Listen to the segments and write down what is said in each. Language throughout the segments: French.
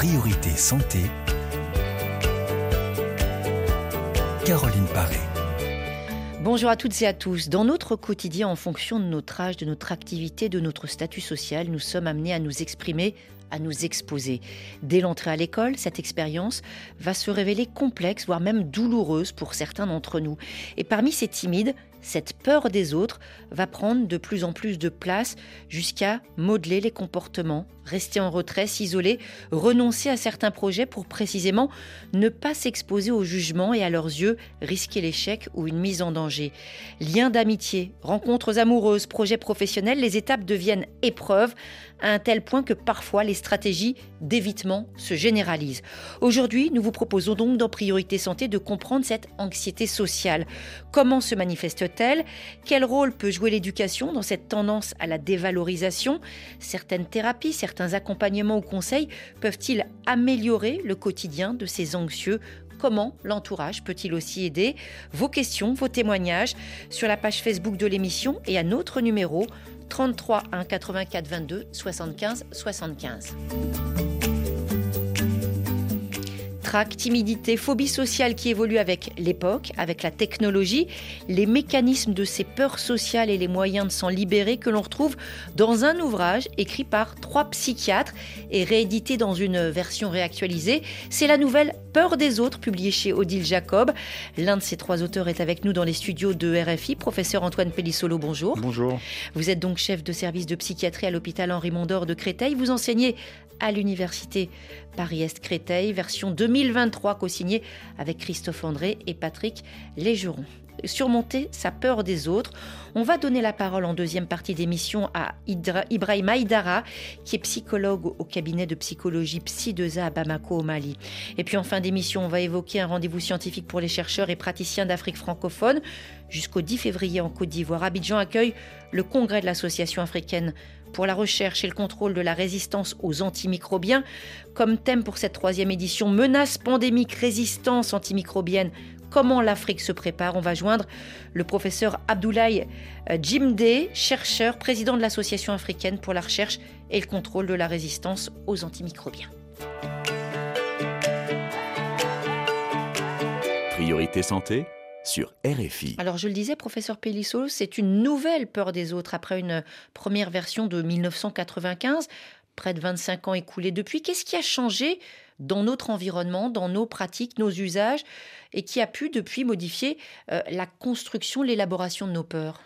Priorité Santé. Caroline Paré. Bonjour à toutes et à tous. Dans notre quotidien, en fonction de notre âge, de notre activité, de notre statut social, nous sommes amenés à nous exprimer à nous exposer. Dès l'entrée à l'école, cette expérience va se révéler complexe, voire même douloureuse pour certains d'entre nous. Et parmi ces timides, cette peur des autres va prendre de plus en plus de place jusqu'à modeler les comportements, rester en retrait, s'isoler, renoncer à certains projets pour précisément ne pas s'exposer au jugement et à leurs yeux risquer l'échec ou une mise en danger. Liens d'amitié, rencontres amoureuses, projets professionnels, les étapes deviennent épreuves à un tel point que parfois les stratégies d'évitement se généralisent. Aujourd'hui, nous vous proposons donc dans Priorité Santé de comprendre cette anxiété sociale. Comment se manifeste-t-elle? Quel rôle peut jouer l'éducation dans cette tendance à la dévalorisation? Certaines thérapies, certains accompagnements ou conseils peuvent-ils améliorer le quotidien de ces anxieux? Comment l'entourage peut-il aussi aider? Vos questions, vos témoignages sur la page Facebook de l'émission et à notre numéro 33 1 84 22 75 75 timidité, phobie sociale qui évolue avec l'époque, avec la technologie, les mécanismes de ces peurs sociales et les moyens de s'en libérer que l'on retrouve dans un ouvrage écrit par trois psychiatres et réédité dans une version réactualisée. C'est la nouvelle Peur des autres, publiée chez Odile Jacob. L'un de ces trois auteurs est avec nous dans les studios de RFI, professeur Antoine Pellissolo, bonjour. Bonjour. Vous êtes donc chef de service de psychiatrie à l'hôpital Henri Mondor de Créteil. Vous enseignez à l'université Paris-Est Créteil, version 2023 co-signée avec Christophe André et Patrick Légeron surmonter sa peur des autres. On va donner la parole en deuxième partie d'émission à Ibrahim Aïdara, qui est psychologue au cabinet de psychologie Psy2A à Bamako au Mali. Et puis en fin d'émission, on va évoquer un rendez-vous scientifique pour les chercheurs et praticiens d'Afrique francophone. Jusqu'au 10 février en Côte d'Ivoire, Abidjan accueille le congrès de l'Association africaine pour la recherche et le contrôle de la résistance aux antimicrobiens. Comme thème pour cette troisième édition, menace pandémique, résistance antimicrobienne. Comment l'Afrique se prépare On va joindre le professeur Abdoulaye euh, Jimde, chercheur, président de l'Association africaine pour la recherche et le contrôle de la résistance aux antimicrobiens. Priorité santé sur RFI. Alors je le disais, professeur Pellisso, c'est une nouvelle peur des autres après une première version de 1995, près de 25 ans écoulés depuis. Qu'est-ce qui a changé dans notre environnement, dans nos pratiques, nos usages, et qui a pu depuis modifier euh, la construction, l'élaboration de nos peurs?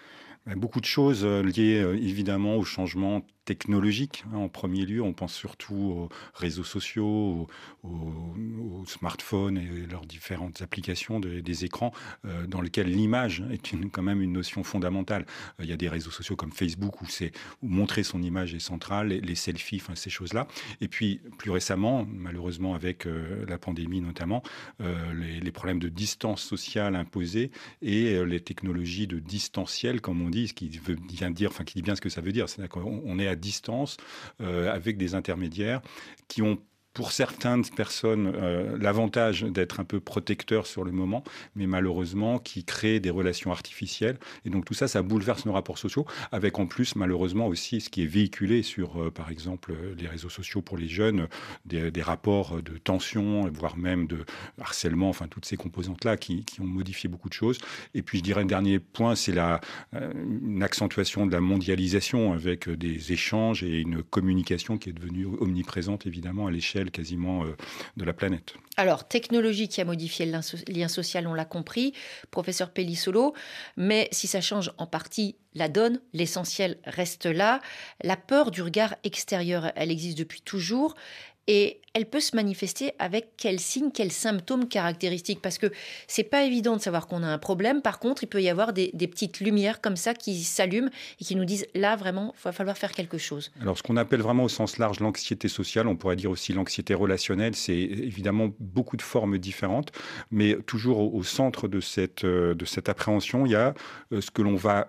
Beaucoup de choses euh, liées euh, évidemment au changement technologique. Hein, en premier lieu, on pense surtout aux réseaux sociaux, aux, smartphones et leurs différentes applications des écrans, euh, dans lesquels l'image est quand même une notion fondamentale. Euh, il y a des réseaux sociaux comme Facebook où, c'est, montrer son image est central, les, selfies, enfin, ces choses-là. Et puis, plus récemment, malheureusement avec euh, la pandémie notamment, les, problèmes de distance sociale imposée et les technologies de distanciel, comme on dit, ce qui veut bien dire, enfin, qui dit bien ce que ça veut dire. C'est-à-dire qu'on on est à distance euh, avec des intermédiaires qui ont pour certaines personnes euh, l'avantage d'être un peu protecteur sur le moment, mais malheureusement qui crée des relations artificielles. Et donc tout ça, ça bouleverse nos rapports sociaux, avec en plus malheureusement aussi ce qui est véhiculé sur, euh, par exemple, les réseaux sociaux pour les jeunes, des, rapports de tension, voire même de harcèlement, enfin toutes ces composantes-là qui, qui, ont modifié beaucoup de choses. Et puis je dirais un dernier point, c'est la euh, une accentuation de la mondialisation avec des échanges et une communication qui est devenue omniprésente évidemment à l'échelle quasiment euh, de la planète. Alors, technologie qui a modifié le lien social, on l'a compris, professeur Pellissolo, mais si ça change en partie la donne, l'essentiel reste là. La peur du regard extérieur, elle existe depuis toujours et elle peut se manifester avec quels signes, quels symptômes caractéristiques Parce que c'est pas évident de savoir qu'on a un problème. Par contre, il peut y avoir des, petites lumières comme ça qui s'allument et qui nous disent là vraiment, il va falloir faire quelque chose. Alors, ce qu'on appelle vraiment au sens large l'anxiété sociale, on pourrait dire aussi l'anxiété relationnelle, c'est évidemment beaucoup de formes différentes, mais toujours au, centre de cette, euh, de cette appréhension, il y a euh, ce que l'on va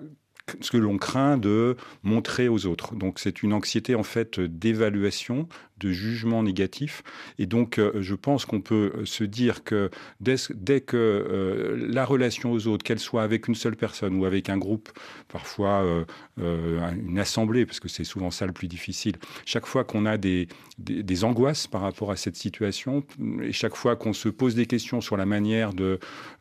ce que l'on craint de montrer aux autres. Donc c'est une anxiété en fait d'évaluation, de jugement négatif. Et donc euh, je pense qu'on peut se dire que dès, que euh, la relation aux autres, qu'elle soit avec une seule personne ou avec un groupe, parfois euh, une assemblée, parce que c'est souvent ça le plus difficile, chaque fois qu'on a des, des, angoisses par rapport à cette situation, et chaque fois qu'on se pose des questions sur la manière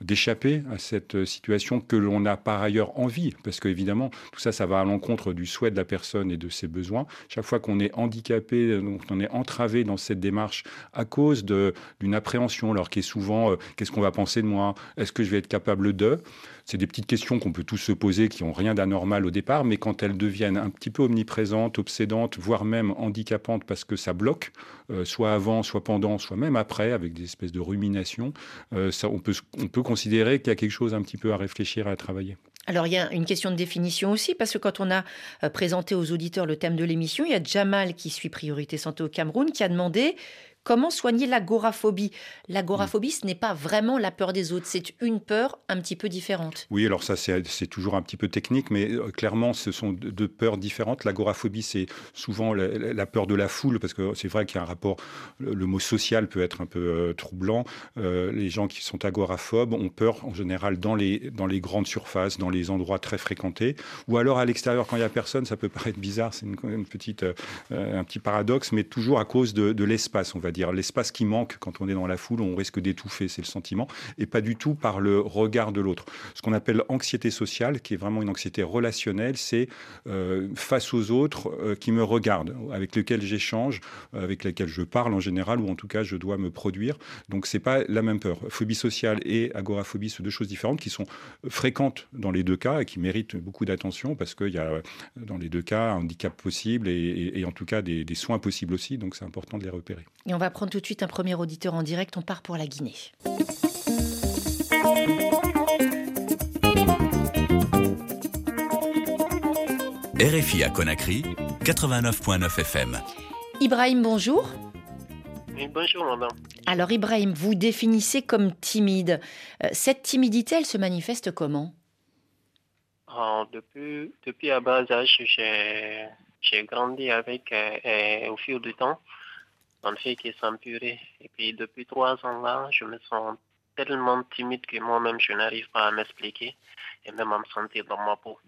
d'échapper à cette situation que l'on a par ailleurs envie, parce qu'évidemment, tout ça, ça va à l'encontre du souhait de la personne et de ses besoins. Chaque fois qu'on est handicapé, donc on est entravé dans cette démarche à cause d'une appréhension, alors qui est souvent euh, qu'est-ce qu'on va penser de moi? Est-ce que je vais être capable de? C'est des petites questions qu'on peut tous se poser, qui n'ont rien d'anormal au départ, mais quand elles deviennent un petit peu omniprésentes, obsédantes, voire même handicapantes parce que ça bloque, euh, soit avant, soit pendant, soit même après, avec des espèces de ruminations, euh, on, peut, on peut considérer qu'il y a quelque chose un petit peu à réfléchir, à travailler. Alors il y a une question de définition aussi, parce que quand on a euh, présenté aux auditeurs le thème de l'émission, il y a Jamal qui suit Priorité Santé au Cameroun qui a demandé Comment soigner l'agoraphobie? L'agoraphobie, ce n'est pas vraiment la peur des autres, c'est une peur un petit peu différente. Oui, alors ça, c'est toujours un petit peu technique, mais euh, clairement, ce sont deux peurs différentes. L'agoraphobie, c'est souvent la, peur de la foule, parce que c'est vrai qu'il y a un rapport, le, mot social peut être un peu euh, troublant. Euh, les gens qui sont agoraphobes ont peur, en général, dans les, dans les grandes surfaces, dans les endroits très fréquentés, ou alors à l'extérieur, quand il n'y a personne, ça peut paraître bizarre, c'est une, petite, un petit paradoxe, mais toujours à cause de, de l'espace, on va dire l'espace qui manque quand on est dans la foule, on risque d'étouffer, c'est le sentiment, et pas du tout par le regard de l'autre. Ce qu'on appelle anxiété sociale, qui est vraiment une anxiété relationnelle, c'est euh, face aux autres euh, qui me regardent, avec lesquels j'échange, avec lesquels je parle en général, ou en tout cas je dois me produire. Donc c'est pas la même peur. Phobie sociale et agoraphobie, sont deux choses différentes qui sont fréquentes dans les deux cas et qui méritent beaucoup d'attention parce qu'il y a dans les deux cas un handicap possible et, en tout cas des, des soins possibles aussi. Donc c'est important de les repérer. Et on va prendre tout de suite un premier auditeur en direct. On part pour la Guinée. RFI à Conakry, 89.9 FM. Ibrahim, bonjour. Oui, bonjour, madame. Alors, Ibrahim, vous définissez comme timide. Euh, cette timidité, elle se manifeste comment? Depuis, depuis à bas âge, j'ai grandi avec, euh, au fil du temps, en fait qui s'empurer. Et puis depuis trois ans là, je me sens tellement timide que moi-même je n'arrive pas à m'expliquer et même à me sentir dans ma peau.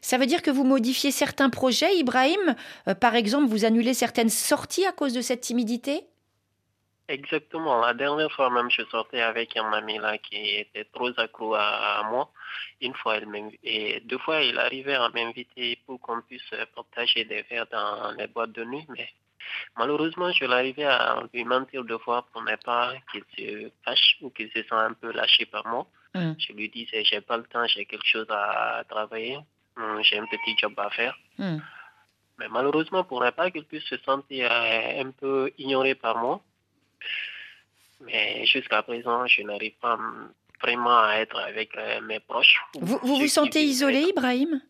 Ça veut dire que vous modifiez certains projets, Ibrahim? Euh, Par exemple, vous annulez certaines sorties à cause de cette timidité? Exactement. La dernière fois même, je sortais avec un ami là qui était trop accro à, moi. Une fois, elle et deux fois, il arrivait à m'inviter pour qu'on puisse partager des verres dans les boîtes de nuit, mais Malheureusement, je l'arrivais à lui mentir deux fois pour ne pas qu'il se fâche ou qu'il se sent un peu lâché par moi. Mm. Je lui disais, j'ai pas le temps, j'ai quelque chose à travailler, mm, j'ai un petit job à faire. Mm. Mais malheureusement, pour ne pas qu'il puisse se sentir euh, un peu ignoré par moi, mais jusqu'à présent, je n'arrive pas vraiment à être avec euh, mes proches. Vous vous, vous sentez isolé, Ibrahim?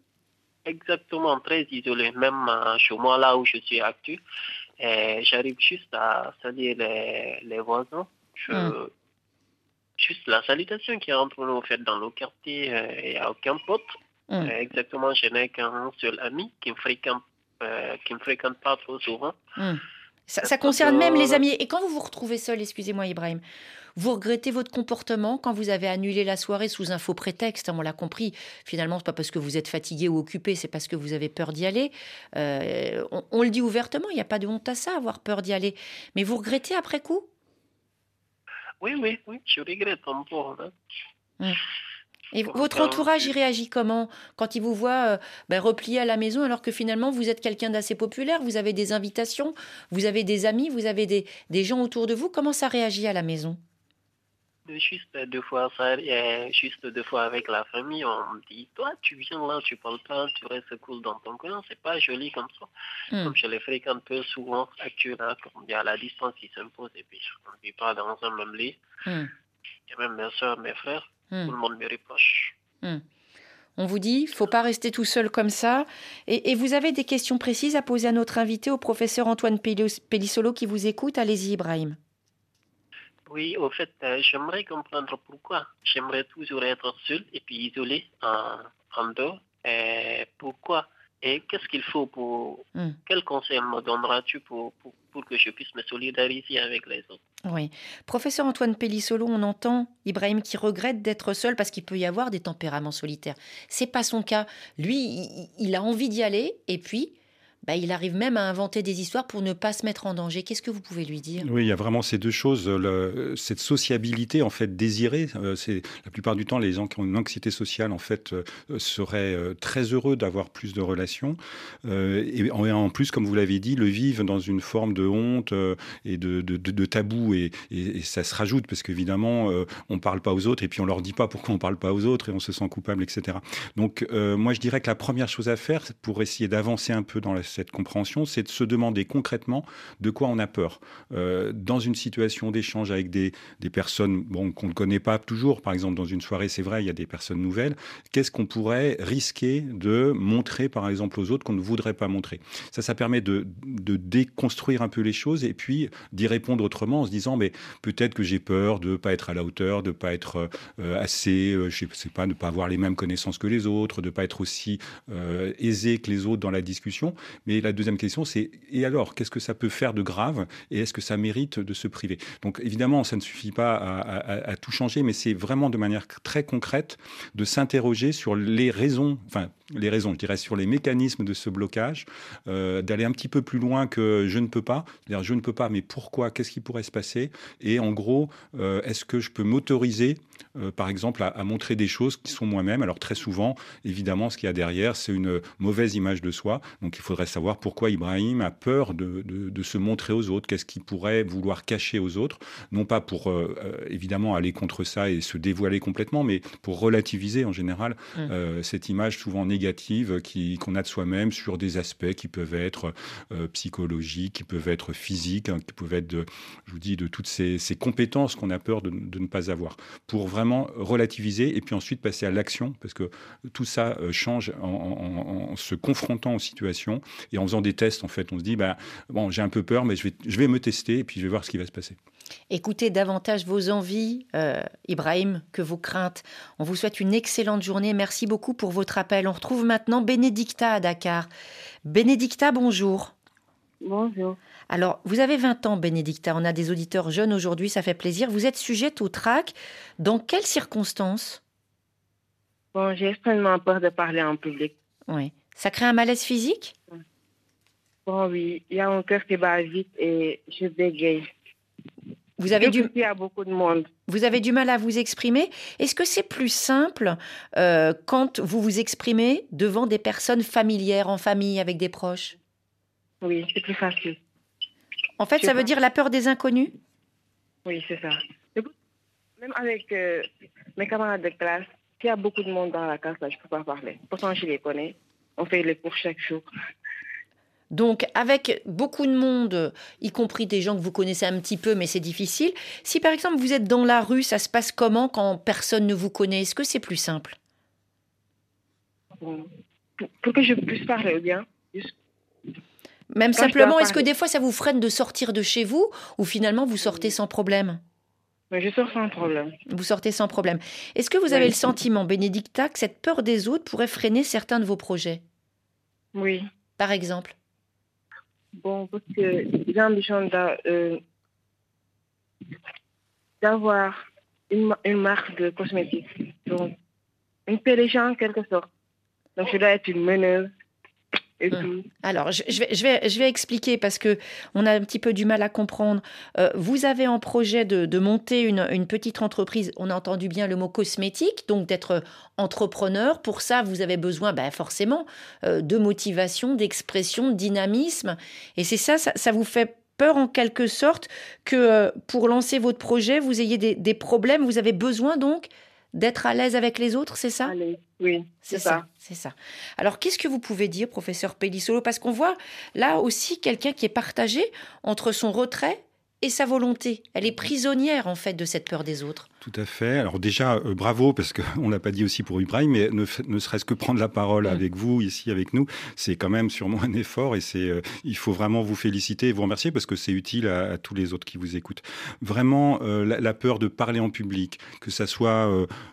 Exactement, très isolé. Même euh, chez moi, là où je suis actuel, j'arrive juste à saluer les, les voisins. Hmm. Juste la salutation qui est entre nous, fait, dans le quartier, il euh, n'y a aucun pote. Hmm. exactement, je n'ai qu'un seul ami qui me fréquente, euh, qui me fréquente pas trop souvent. Hmm. Ça, ça, concerne même les amis. Et quand vous vous retrouvez seul, excusez-moi Ibrahim, vous regrettez votre comportement quand vous avez annulé la soirée sous un faux prétexte. Hein, on l'a compris. Finalement, c'est pas parce que vous êtes fatigué ou occupé, c'est parce que vous avez peur d'y aller. Euh, on, le dit ouvertement. Il n'y a pas de honte à ça, avoir peur d'y aller. Mais vous regrettez après coup? Oui, oui, oui. Je regrette un peu. Hein. Hum. Et votre entourage y réagit comment? Quand il vous voit euh, ben, replié à la maison alors que finalement vous êtes quelqu'un d'assez populaire, vous avez des invitations, vous avez des amis, vous avez des, des gens autour de vous. Comment ça réagit à la maison? Juste deux fois ça, juste deux fois avec la famille, on me dit, toi, tu viens là, tu parles pas, tu restes cool dans ton coin, c'est pas joli comme ça. Hmm. Comme je les fréquente peu souvent, actuellement, comme il y a la distance qui s'impose, et puis on ne vit pas dans un même lit. Hmm. Et même mes soeurs, mes frères, hmm. tout le monde me reproche. On vous dit, faut pas rester tout seul comme ça. Et, et, vous avez des questions précises à poser à notre invité, au professeur Antoine Pellissolo qui vous écoute. Allez-y, Ibrahim. Oui, au fait, euh, j'aimerais comprendre pourquoi. J'aimerais toujours être seul et puis isolé en, en dehors. euh, pourquoi? Et qu'est-ce qu'il faut pour... Hmm. Quel conseil me donneras-tu pour, pour, que je puisse me solidariser avec les autres? Oui. Professeur Antoine Pellissolo, on entend Ibrahim qui regrette d'être seul parce qu'il peut y avoir des tempéraments solitaires. C'est pas son cas. Lui, il a envie d'y aller et puis bah, il arrive même à inventer des histoires pour ne pas se mettre en danger. Qu'est-ce que vous pouvez lui dire? Oui, il y a vraiment ces deux choses. cette sociabilité, en fait, désirée, euh, la plupart du temps, les gens qui ont une anxiété sociale, en fait, euh, seraient euh, très heureux d'avoir plus de relations. et en, plus, comme vous l'avez dit, le vivent dans une forme de honte et de, tabou. Et, ça se rajoute parce qu'évidemment, on ne parle pas aux autres et puis on leur dit pas pourquoi on ne parle pas aux autres et on se sent coupable, etc. Donc, moi, je dirais que la première chose à faire pour essayer d'avancer un peu dans la cette compréhension, c'est de se demander concrètement de quoi on a peur. Euh, dans une situation d'échange avec des, des personnes bon, qu'on ne connaît pas toujours, par exemple dans une soirée, c'est vrai, il y a des personnes nouvelles, qu'est-ce qu'on pourrait risquer de montrer, par exemple, aux autres qu'on ne voudrait pas montrer? Ça, ça permet de, de déconstruire un peu les choses et puis d'y répondre autrement en se disant, mais peut-être que j'ai peur de ne pas être à la hauteur, de ne pas être euh, assez, euh, je sais pas, de ne pas avoir les mêmes connaissances que les autres, de ne pas être aussi aisé que les autres dans la discussion. Mais la deuxième question, c'est et alors, qu'est-ce que ça peut faire de grave et est-ce que ça mérite de se priver? Donc évidemment, ça ne suffit pas à, tout changer, mais c'est vraiment de manière très concrète de s'interroger sur les raisons, les raisons, je dirais, sur les mécanismes de ce blocage, euh, d'aller un petit peu plus loin que je ne peux pas, c'est-à-dire je ne peux pas, mais pourquoi, qu'est-ce qui pourrait se passer? Et en gros, euh, est-ce que je peux m'autoriser euh, par exemple, à, montrer des choses qui sont moi-même? Alors très souvent, évidemment, ce qu'il y a derrière, c'est une mauvaise image de soi. Donc il faudrait savoir pourquoi Ibrahim a peur de, se montrer aux autres, qu'est-ce qu'il pourrait vouloir cacher aux autres, non pas pour évidemment aller contre ça et se dévoiler complètement, mais pour relativiser en général mmh. cette image souvent négative qu'on a de soi-même sur des aspects qui peuvent être psychologiques, qui peuvent être physiques, hein, qui peuvent être, je vous dis, de toutes ces, compétences qu'on a peur de, de ne pas avoir. Pour vraiment relativiser et puis ensuite passer à l'action, parce que tout ça euh, change en, se confrontant aux situations et en faisant des tests. En fait, on se dit, bah, bon, j'ai un peu peur, mais je vais, je vais me tester et puis je vais voir ce qui va se passer. Écoutez davantage vos envies, euh, Ibrahim, que vos craintes. On vous souhaite une excellente journée. Merci beaucoup pour votre appel. On retrouve maintenant Bénédicta à Dakar. Bénédicta, bonjour. Bonjour. Alors, vous avez 20 ans, Bénédicta. On a des auditeurs jeunes aujourd'hui, ça fait plaisir. Vous êtes sujette au trac. Dans quelles circonstances? Bon, j'ai extrêmement peur de parler en public. Oui. Ça crée un malaise physique? Bon, oui. Il y a un cœur qui bat vite et je bégaye. Vous avez, du... Beaucoup de monde. vous avez du mal à vous exprimer. Est-ce que c'est plus simple euh, quand vous vous exprimez devant des personnes familières, en famille, avec des proches? Oui, c'est plus facile. En fait, ça veut dire la peur des inconnus? Oui, c'est ça. Même avec euh, mes camarades de classe, il y a beaucoup de monde dans la classe, je ne peux pas parler. Pourtant, je les connais. On fait les cours chaque jour. Donc, avec beaucoup de monde, y compris des gens que vous connaissez un petit peu, mais c'est difficile. Si par exemple vous êtes dans la rue, ça se passe comment quand personne ne vous connaît? Est-ce que c'est plus simple? Pour, que je puisse parler bien, même simplement, est-ce que des fois ça vous freine de sortir de chez vous ou finalement vous sortez sans problème? Je sors sans problème. Vous sortez sans problème. Est-ce que vous avez le sentiment, Bénédicta, que cette peur des autres pourrait freiner certains de vos projets? Oui. Par exemple Bon, parce que j'ai l'ambition euh, d'avoir une, une, marque de cosmétiques. Donc, une en quelque sorte. Donc, je dois être une meneuse Hum. Alors, je, vais, je, vais, je vais expliquer parce que on a un petit peu du mal à comprendre. Euh, vous avez en projet de, monter une, petite entreprise. On a entendu bien le mot cosmétique, donc d'être entrepreneur. Pour ça, vous avez besoin, ben, forcément, euh, de motivation, d'expression, de dynamisme. Et c'est ça, ça, vous fait peur en quelque sorte que euh, pour lancer votre projet, vous ayez des, des problèmes. Vous avez besoin donc d'être à l'aise avec les autres, c'est ça Oui, c'est ça. C'est ça. Alors, qu'est-ce que vous pouvez dire, professeur Pellissolo Parce qu'on voit là aussi quelqu'un qui est partagé entre son retrait et sa volonté. Elle est prisonnière, en fait, de cette peur des autres. Tout à fait. Alors déjà, euh, bravo, parce qu'on ne l'a pas dit aussi pour Ibrahim, mais ne, ne serait-ce que prendre la parole avec vous, ici avec nous, c'est quand même sûrement un effort et c'est, euh, il faut vraiment vous féliciter et vous remercier parce que c'est utile à, tous les autres qui vous écoutent. Vraiment, euh, la, peur de parler en public, que ça soit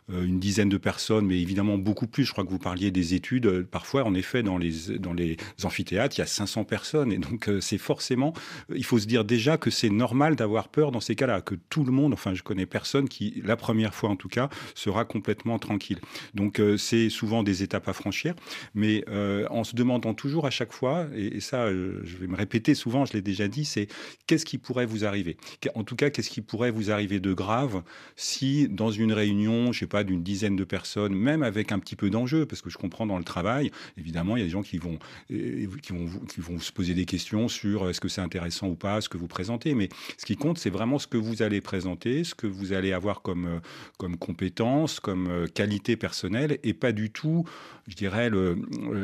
une dizaine de personnes, mais évidemment beaucoup plus. Je crois que vous parliez des études. Parfois, en effet, dans les, dans les amphithéâtres, il y a 500 personnes et donc c'est forcément, il faut se dire déjà que c'est normal d'avoir peur dans ces cas-là, que tout le monde, enfin je connais personne qui la première fois en tout cas, sera complètement tranquille. Donc euh, c'est souvent des étapes à franchir, mais euh, en se demandant toujours à chaque fois, et, ça euh, je vais me répéter souvent, je l'ai déjà dit, c'est qu'est-ce qui pourrait vous arriver? En tout cas, qu'est-ce qui pourrait vous arriver de grave si dans une réunion, je sais pas, d'une dizaine de personnes, même avec un petit peu d'enjeu, parce que je comprends dans le travail, évidemment, il y a des gens qui vont, qui vont, qui vont se poser des questions sur est-ce que c'est intéressant ou pas, ce que vous présentez, mais ce qui compte, c'est vraiment ce que vous allez présenter, ce que vous allez avoir comme, euh, comme compétence, comme euh, qualité personnelle, et pas du tout, je dirais, euh,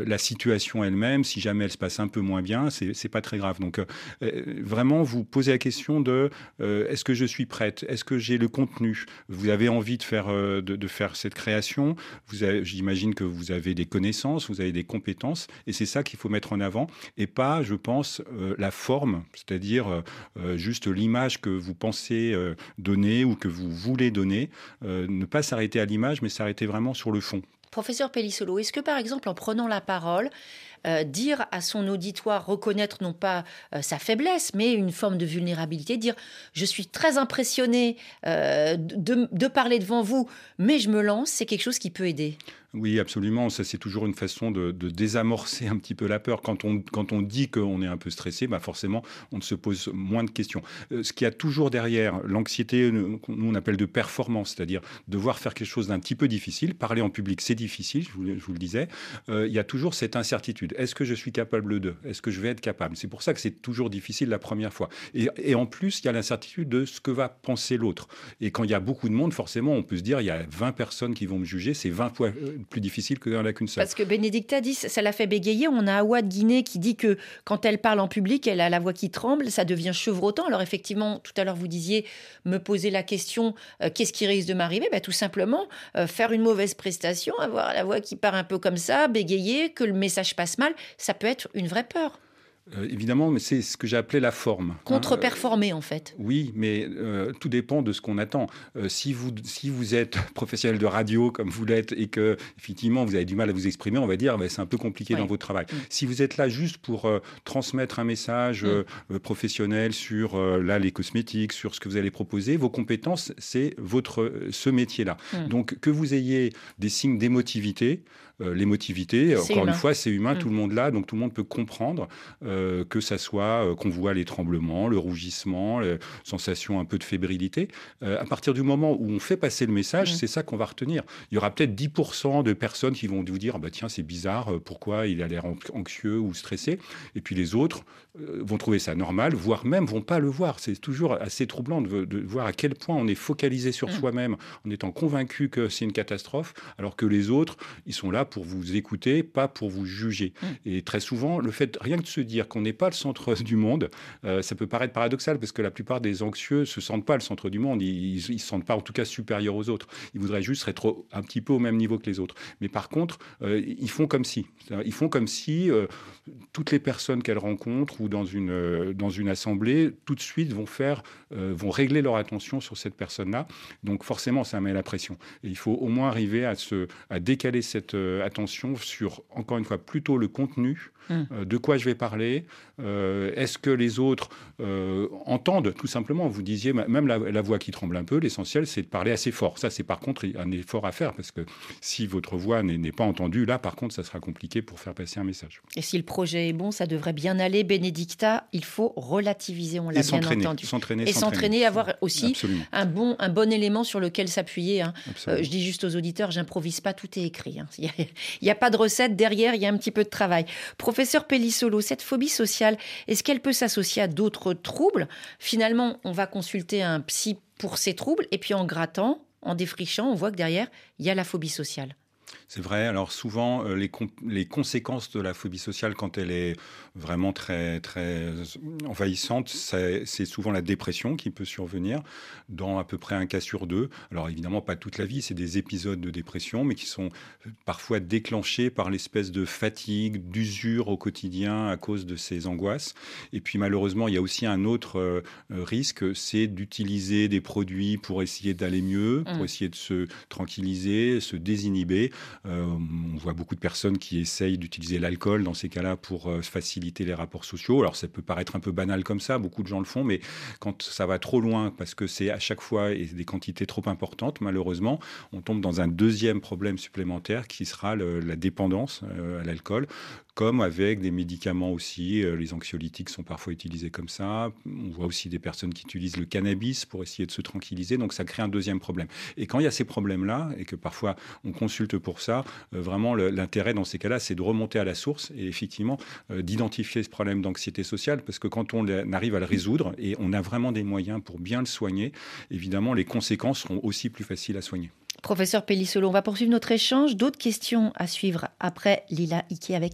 la situation elle-même. Si jamais elle se passe un peu moins bien, c'est pas très grave. Donc, vraiment, vous posez la question de est-ce que je suis prête? Est-ce que j'ai le contenu? Vous avez envie de faire, de faire cette création? J'imagine que vous avez des connaissances, vous avez des compétences, et c'est ça qu'il faut mettre en avant, et pas, je pense, la forme, c'est-à-dire juste l'image que vous pensez donner ou que vous voulez donner, euh, ne pas s'arrêter à l'image, mais s'arrêter vraiment sur le fond. Professeur Pellissolo, est-ce que par exemple en prenant la parole, euh, dire à son auditoire, reconnaître non pas euh, sa faiblesse, mais une forme de vulnérabilité, dire je suis très impressionné de, parler devant vous, mais je me lance, c'est quelque chose qui peut aider. Oui, absolument. Ça, c'est toujours une façon de, désamorcer un petit peu la peur. Quand on, quand on dit qu'on est un peu stressé, bah forcément, on se pose moins de questions. Euh, ce qu'il y a toujours derrière l'anxiété, nous, on appelle de performance, c'est-à-dire devoir faire quelque chose d'un petit peu difficile. Parler en public, c'est difficile, je vous, le disais. Euh, il y a toujours cette incertitude. Est-ce que je suis capable de Est-ce que je vais être capable? C'est pour ça que c'est toujours difficile la première fois. Et, en plus, il y a l'incertitude de ce que va penser l'autre. Et quand il y a beaucoup de monde, forcément, on peut se dire, il y a 20 personnes qui vont me juger, c'est 20 fois euh, plus difficile que la qu'une seule. Parce que Bénédicte a dit, ça l'a fait bégayer. On a Awa de Guinée qui dit que quand elle parle en public, elle a la voix qui tremble, ça devient chevrotant. Alors effectivement, tout à l'heure vous disiez, me poser la question, euh, qu'est-ce qui risque de m'arriver? Ben, Tout simplement, euh, faire une mauvaise prestation, avoir la voix qui part un peu comme ça, bégayer, que le message passe mal, ça peut être une vraie peur. Euh, évidemment, mais c'est ce que j'ai appelé la forme. Hein. Contre-performer, en fait. Oui, mais euh, tout dépend de ce qu'on attend. Euh, si, vous, si vous êtes professionnel de radio, comme vous l'êtes, et que, effectivement, vous avez du mal à vous exprimer, on va dire, bah, c'est un peu compliqué dans votre travail. Mm. Si vous êtes là juste pour transmettre un message mm. professionnel sur, là, les cosmétiques, sur ce que vous allez proposer, vos compétences, c'est votre, ce métier-là. Mm. Donc, que vous ayez des signes d'émotivité, euh, l'émotivité. Encore une fois, c'est humain, mm. tout le monde l'a, donc tout le monde peut comprendre euh, que ça soit euh, qu'on voit les tremblements, le rougissement, la sensation un peu de fébrilité. à partir du moment où on fait passer le message, mm. c'est ça qu'on va retenir. Il y aura peut-être 10% de personnes qui vont vous dire bah tiens, c'est bizarre, pourquoi il a l'air anxieux ou stressé. Et puis les autres vont trouver ça normal, voire même vont pas le voir. C'est toujours assez troublant de, voir à quel point on est focalisé sur mm. soi-même en étant convaincu que c'est une catastrophe, alors que les autres, ils sont là pour vous écouter, pas pour vous juger. Mm. Et très souvent, le fait rien que de se dire qu'on n'est pas le centre du monde, euh, ça peut paraître paradoxal parce que la plupart des anxieux se sentent pas le centre du monde. Ils, ne se sentent pas en tout cas supérieurs aux autres. Ils voudraient juste être un petit peu au même niveau que les autres. Mais par contre, euh, ils font comme si. Ils font comme si euh, toutes les personnes qu'elles rencontrent ou dans une, dans une assemblée, tout de suite vont faire, vont régler leur attention sur cette personne-là. Donc forcément, ça met la pression. Et il faut au moins arriver à, se, à décaler cette, attention sur, encore une fois, plutôt le contenu, hum. euh, de quoi je vais parler, euh, est-ce que les autres entendent tout simplement Vous disiez, même la, voix qui tremble un peu, l'essentiel, c'est de parler assez fort. Ça, c'est par contre un effort à faire, parce que si votre voix n'est pas entendue, là, par contre, ça sera compliqué pour faire passer un message. Et si le projet est bon, ça devrait bien aller. Bénédicta, il faut relativiser, on l'a bien entendu. S'entraîner, et s'entraîner, avoir aussi un bon, un bon élément sur lequel s'appuyer. Hein. je dis juste aux auditeurs, j'improvise pas, tout est écrit. Hein. Il n'y a pas de recette derrière, il y a un petit peu de travail. Professeur Pellissolo, cette phobie sociale, est-ce qu'elle peut s'associer à d'autres troubles? Finalement, on va consulter un psy pour ces troubles, et puis en grattant, en défrichant, on voit que derrière, il y a la phobie sociale. C'est vrai. Alors souvent, euh, les, les, conséquences de la phobie sociale, quand elle est vraiment très, très envahissante, c'est souvent la dépression qui peut survenir dans à peu près un cas sur deux. Alors évidemment, pas toute la vie, c'est des épisodes de dépression, mais qui sont parfois déclenchés par l'espèce de fatigue, d'usure au quotidien à cause de ces angoisses. Et puis malheureusement, il y a aussi un autre euh, risque, c'est d'utiliser des produits pour essayer d'aller mieux, pour mmh. essayer de se tranquilliser, se désinhiber. Euh, on voit beaucoup de personnes qui essayent d'utiliser l'alcool dans ces cas-là pour euh, faciliter les rapports sociaux. Alors ça peut paraître un peu banal comme ça, beaucoup de gens le font, mais quand ça va trop loin, parce que c'est à chaque fois des quantités trop importantes, malheureusement, on tombe dans un deuxième problème supplémentaire qui sera la dépendance euh, à l'alcool comme avec des médicaments aussi. Euh, les anxiolytiques sont parfois utilisés comme ça. On voit aussi des personnes qui utilisent le cannabis pour essayer de se tranquilliser. Donc ça crée un deuxième problème. Et quand il y a ces problèmes-là, et que parfois on consulte pour ça, euh, vraiment l'intérêt dans ces cas-là, c'est de remonter à la source et effectivement euh, d'identifier ce problème d'anxiété sociale, parce que quand on arrive à le résoudre et on a vraiment des moyens pour bien le soigner, évidemment les conséquences seront aussi plus faciles à soigner. Professeur Pellissolo, on va poursuivre notre échange. D'autres questions à suivre après Lila Ike avec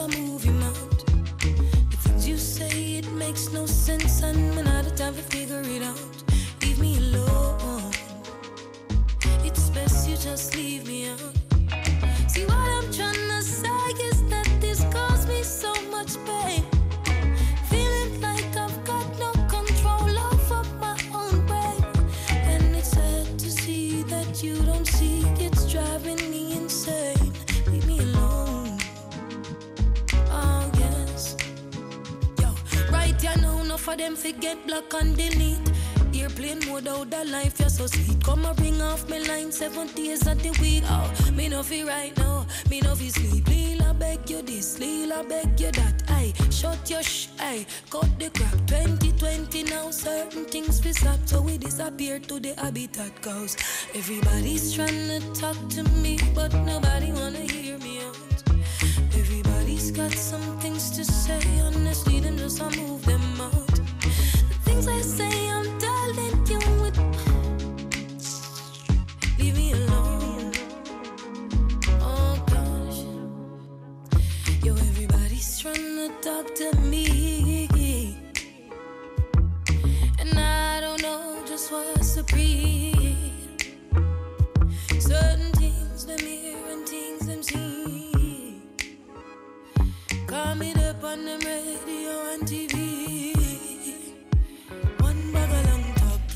I move your. The things you say, it makes no sense. I know. Lila beg you that. Aye, shut your sh, I cut the crap. 2020 now, certain things we stop, so we disappear to the habitat. Cause everybody's trying to talk to me, but nobody wanna hear me out. Everybody's got some things to say, honestly, then just I move them out the things I say,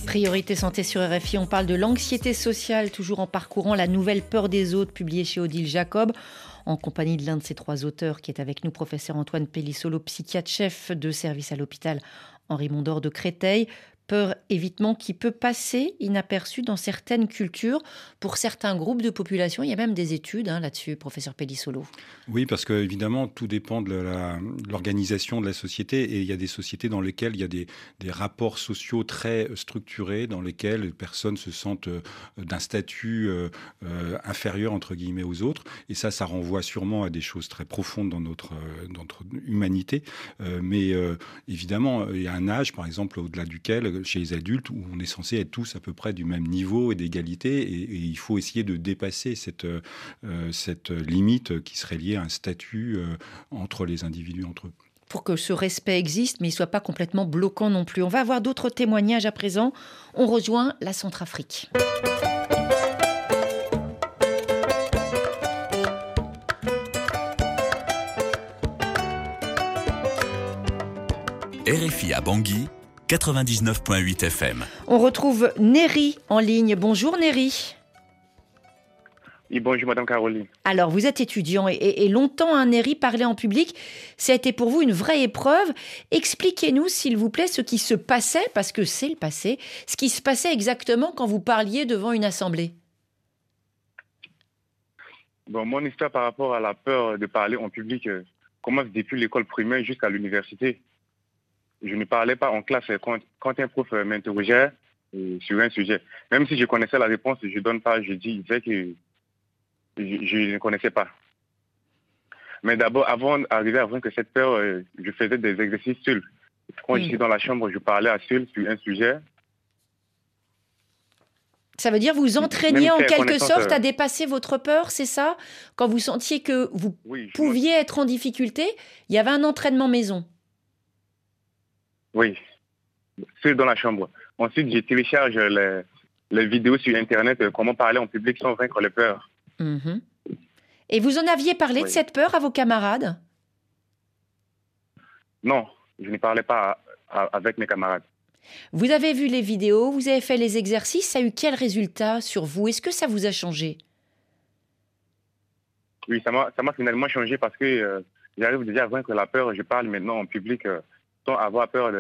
Priorité santé sur RFI, on parle de l'anxiété sociale, toujours en parcourant La nouvelle peur des autres, publiée chez Odile Jacob, en compagnie de l'un de ces trois auteurs qui est avec nous, professeur Antoine Pellissolo, psychiatre chef de service à l'hôpital Henri Mondor de Créteil peur évitement qui peut passer inaperçu dans certaines cultures pour certains groupes de population. Il y a même des études hein, là-dessus, professeur Pellissolo. Oui, parce que évidemment, tout dépend de l'organisation de la société et il y a des sociétés dans lesquelles il y a des, rapports sociaux très structurés, dans lesquels les personnes se sentent euh, d'un statut euh, euh, inférieur, entre guillemets, aux autres. Et ça, ça renvoie sûrement à des choses très profondes dans notre, dans notre humanité. mais évidemment, il y a un âge, par exemple, au-delà duquel chez les adultes où on est censé être tous à peu près du même niveau et d'égalité et, il faut essayer de dépasser cette, euh, cette limite qui serait liée à un statut euh, entre les individus entre eux pour que ce respect existe, mais il ne soit pas complètement bloquant non plus. On va avoir d'autres témoignages à présent. On rejoint la Centrafrique. RFI à Bangui 99.8 FM. On retrouve Néry en ligne. Bonjour Néry. Oui, bonjour Madame Caroline. Alors, vous êtes étudiant et, longtemps un Néri parler en public, ça a été pour vous une vraie épreuve. Expliquez-nous, s'il vous plaît, ce qui se passait, parce que c'est le passé, ce qui se passait exactement quand vous parliez devant une assemblée. Bon, mon histoire par rapport à la peur de parler en public euh, commence depuis l'école primaire jusqu'à l'université. Je ne parlais pas en classe quand, quand un prof m'interrogeait euh, sur un sujet. Même si je connaissais la réponse, je ne donne pas, je dis que je, ne connaissais pas. Mais d'abord, avant d'arriver à voir que cette peur, euh, je faisais des exercices seul. Quand j'étais dans la chambre, je parlais à seul sur un sujet. Ça veut dire vous entraîniez en quelque sorte à euh, dépasser votre peur, c'est ça? Quand vous sentiez que vous pouviez être en difficulté, il y avait un entraînement maison. Oui, seul dans la chambre. Ensuite, je télécharge les, les vidéos sur Internet, euh, comment parler en public sans vaincre les peurs. Mhm. Et vous en aviez parlé de cette peur à vos camarades? Non, je ne parlais pas avec mes camarades. Vous avez vu les vidéos, vous avez fait les exercices, ça a eu quel résultat sur vous? Est-ce que ça vous a changé? Oui, ça m'a finalement changé parce que euh, j'arrive déjà à vaincre la peur. Je parle maintenant en public euh, sans avoir peur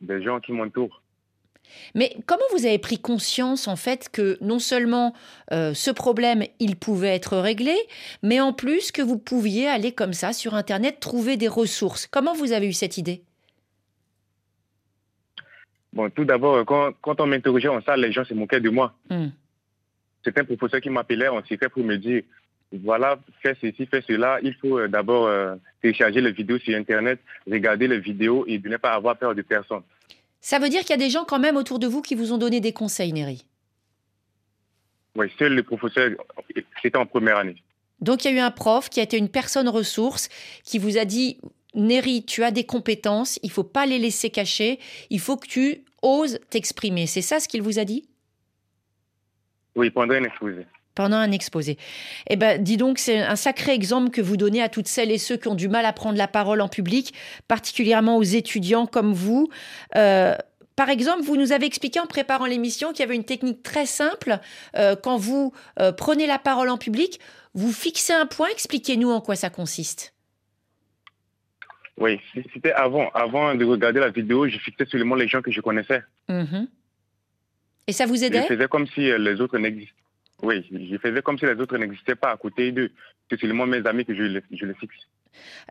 des gens qui m'entourent. Mais comment vous avez pris conscience en fait que non seulement euh, ce problème il pouvait être réglé, mais en plus que vous pouviez aller comme ça sur Internet trouver des ressources? Comment vous avez eu cette idée? Bon, tout d'abord, quand, quand, on m'interrogeait en salle, les gens se moquaient de moi. Hmm. C'était un professeur qui m'appelait en secret pour me dire voilà, fais ceci, fais cela. Il faut euh, d'abord euh, télécharger les vidéos sur Internet, regarder les vidéos et ne pas avoir peur de personne. Ça veut dire qu'il y a des gens quand même autour de vous qui vous ont donné des conseils, Néry Oui, seul le professeur, c'était en première année. Donc il y a eu un prof qui a été une personne ressource qui vous a dit Néry, tu as des compétences, il faut pas les laisser cacher, il faut que tu oses t'exprimer. C'est ça ce qu'il vous a dit? Oui, pendant un exposé. Pendant un exposé. Eh ben, dis donc, c'est un sacré exemple que vous donnez à toutes celles et ceux qui ont du mal à prendre la parole en public, particulièrement aux étudiants comme vous. Euh, par exemple, vous nous avez expliqué en préparant l'émission qu'il y avait une technique très simple. Euh, quand vous euh, prenez la parole en public, vous fixez un point. Expliquez-nous en quoi ça consiste. Oui, c'était avant. Avant de regarder la vidéo, je fixais seulement les gens que je connaissais. Mhm. Et ça vous aidait? Je faisais comme si les autres n'existaient oui, je faisais comme si les autres n'existaient pas à côté d'eux. C'est seulement mes amis que je je les fixe.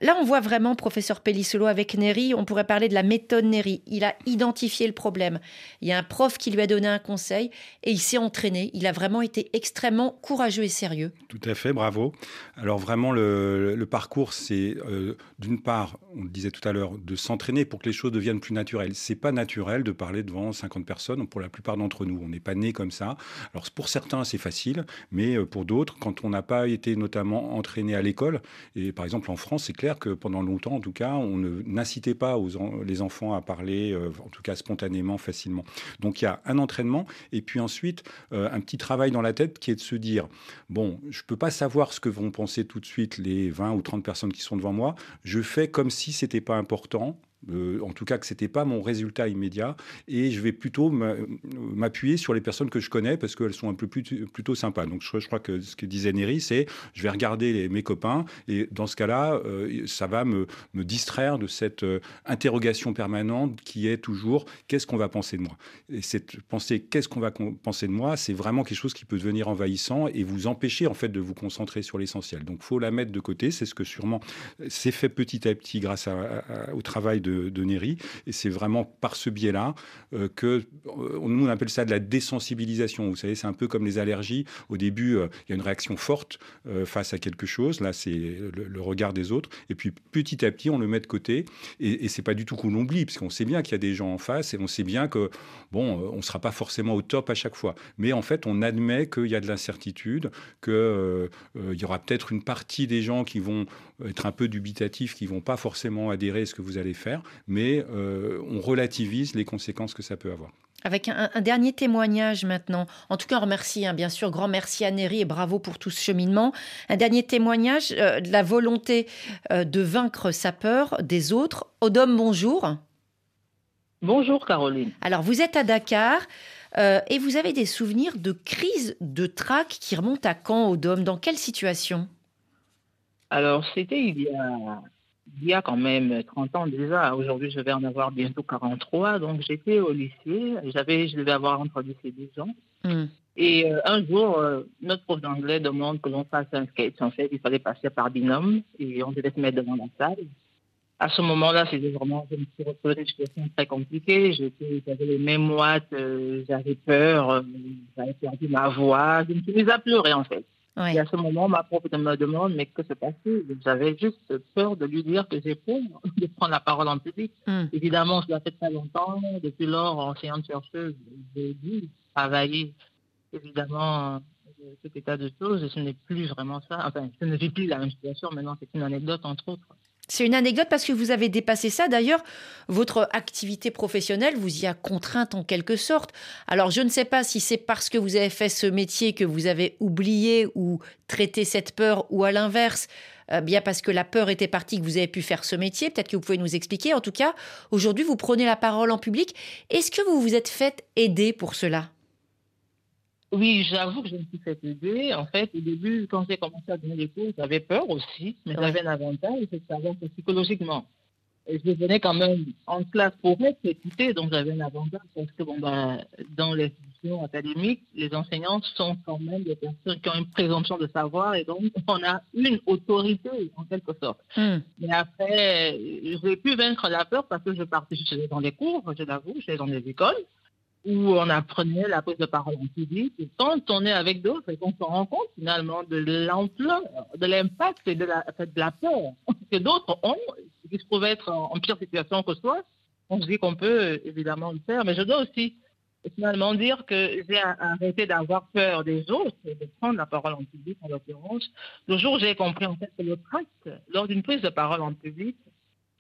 Là, on voit vraiment, professeur Pellissolo, avec Neri, on pourrait parler de la méthode Neri. Il a identifié le problème. Il y a un prof qui lui a donné un conseil et il s'est entraîné. Il a vraiment été extrêmement courageux et sérieux. Tout à fait, bravo. Alors vraiment, le, parcours, c'est euh, d'une part, on le disait tout à l'heure, de s'entraîner pour que les choses deviennent plus naturelles. C'est pas naturel de parler devant 50 personnes pour la plupart d'entre nous. On n'est pas né comme ça. Alors pour certains, c'est facile, mais euh, pour d'autres, quand on n'a pas été notamment entraîné à l'école, et par exemple en France, c'est clair que pendant longtemps, en tout cas, on n'incitait pas les enfants à parler, euh, en tout cas spontanément, facilement. Donc il y a un entraînement et puis ensuite euh, un petit travail dans la tête qui est de se dire bon, je ne peux pas savoir ce que vont penser tout de suite les 20 ou 30 personnes qui sont devant moi. Je fais comme si c'était pas important euh, en tout cas que c'était pas mon résultat immédiat, et je vais plutôt m'appuyer sur les personnes que je connais parce qu'elles sont un peu plutôt sympas. Donc je, crois que ce que disait Néry, c'est je vais regarder mes copains, et dans ce cas-là, euh, ça va me, distraire de cette euh, interrogation permanente qui est toujours qu'est-ce qu'on va penser de moi? Et cette pensée qu'est-ce qu'on va penser de moi, c'est vraiment quelque chose qui peut devenir envahissant et vous empêcher en fait de vous concentrer sur l'essentiel. Donc faut la mettre de côté. C'est ce que sûrement c'est fait petit à petit grâce au travail de de, Néry. Et c'est vraiment par ce biais-là euh, que euh, nous on appelle ça de la désensibilisation. Vous savez, c'est un peu comme les allergies. Au début, euh, il y a une réaction forte face à quelque chose. Là, c'est le, regard des autres. Et puis petit à petit, on le met de côté. Et, c'est pas du tout qu'on l'oublie, parce qu'on sait bien qu'il y a des gens en face et on sait bien que bon, on sera pas forcément au top à chaque fois. Mais en fait, on admet qu'il y a de l'incertitude, qu'il y aura peut-être une partie des gens qui vont être un peu dubitatifs, qui vont pas forcément adhérer à ce que vous allez faire mais euh, on relativise les conséquences que ça peut avoir. Avec un, dernier témoignage maintenant. En tout cas, on remercie, hein, bien sûr, grand merci à Néry et bravo pour tout ce cheminement. Un dernier témoignage euh, de la volonté euh, de vaincre sa peur des autres. Odom, bonjour. Bonjour Caroline. Alors, vous êtes à Dakar. et vous avez des souvenirs de crise de trac qui remontent à quand Dôme Dans quelle situation? Alors, c'était il y a il y a quand même 30 ans déjà. Aujourd'hui, je vais en avoir bientôt 43. Donc, j'étais au lycée. J'avais, je devais avoir entre 10 et 12 ans. Hmm. Et euh, un jour, euh, notre prof d'anglais demande que l'on fasse un skate. En fait, il fallait passer par binôme et on devait se mettre devant la salle. À ce moment-là, c'était vraiment, je me suis retrouvée dans une situation très compliquée. J'avais les mêmes moites, euh, j'avais peur, j'avais perdu ma voix. Je me suis mise à pleurer, en fait. Et à ce moment, ma prof me demande, mais que se passe-t-il? J'avais juste peur de lui dire que j'ai peur de prendre la parole en public. Hmm. Évidemment, cela fait très longtemps. Depuis lors, enseignante chercheuse, j'ai dû travailler, évidemment, euh, cet état de choses. Et ce n'est plus vraiment ça. Enfin, je ne vis plus la même situation. Maintenant, c'est une anecdote, entre autres. C'est une anecdote parce que vous avez dépassé ça. D'ailleurs, votre activité professionnelle vous y a contrainte en quelque sorte. Alors, je ne sais pas si c'est parce que vous avez fait ce métier que vous avez oublié ou traité cette peur ou à l'inverse, euh, bien parce que la peur était partie que vous avez pu faire ce métier. Peut-être que vous pouvez nous expliquer. En tout cas, aujourd'hui, vous prenez la parole en public. Est-ce que vous vous êtes fait aider pour cela? Oui, j'avoue que je me suis fait aider. En fait, au début, quand j'ai commencé à donner des cours, j'avais peur aussi, mais j'avais un avantage, c'est de savoir que psychologiquement, je venais quand même en classe pour être écouté, donc j'avais un avantage parce que bon, bah, dans les institutions académiques, les enseignants sont quand même des personnes qui ont une présomption de savoir et donc on a une autorité en quelque sorte. Hmm. Mais après, j'ai pu vaincre la peur parce que je partais, dans les cours, je l'avoue, j'allais dans les écoles où on apprenait la prise de parole en public. Et quand on est avec d'autres et qu'on se rend compte finalement de l'ampleur, de l'impact et de la, peur que d'autres ont, qui se trouvent être en, pire situation que soi, on se dit qu'on peut évidemment le faire. Mais je dois aussi finalement dire que j'ai arrêté d'avoir peur des autres et de prendre la parole en public en l'occurrence. Le jour où j'ai compris en fait que le tract, lors d'une prise de parole en public,